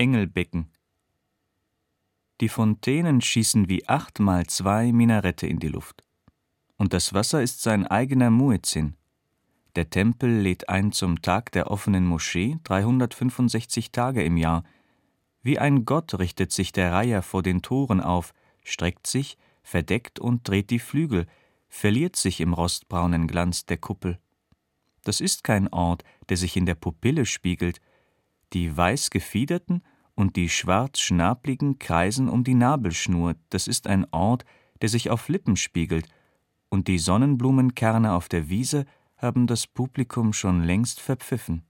Engelbecken. Die Fontänen schießen wie acht mal zwei Minarette in die Luft. Und das Wasser ist sein eigener Muezzin. Der Tempel lädt ein zum Tag der offenen Moschee 365 Tage im Jahr. Wie ein Gott richtet sich der Reiher vor den Toren auf, streckt sich, verdeckt und dreht die Flügel, verliert sich im rostbraunen Glanz der Kuppel. Das ist kein Ort, der sich in der Pupille spiegelt. Die weiß gefiederten und die schwarz-schnabligen kreisen um die Nabelschnur, das ist ein Ort, der sich auf Lippen spiegelt, und die Sonnenblumenkerne auf der Wiese haben das Publikum schon längst verpfiffen.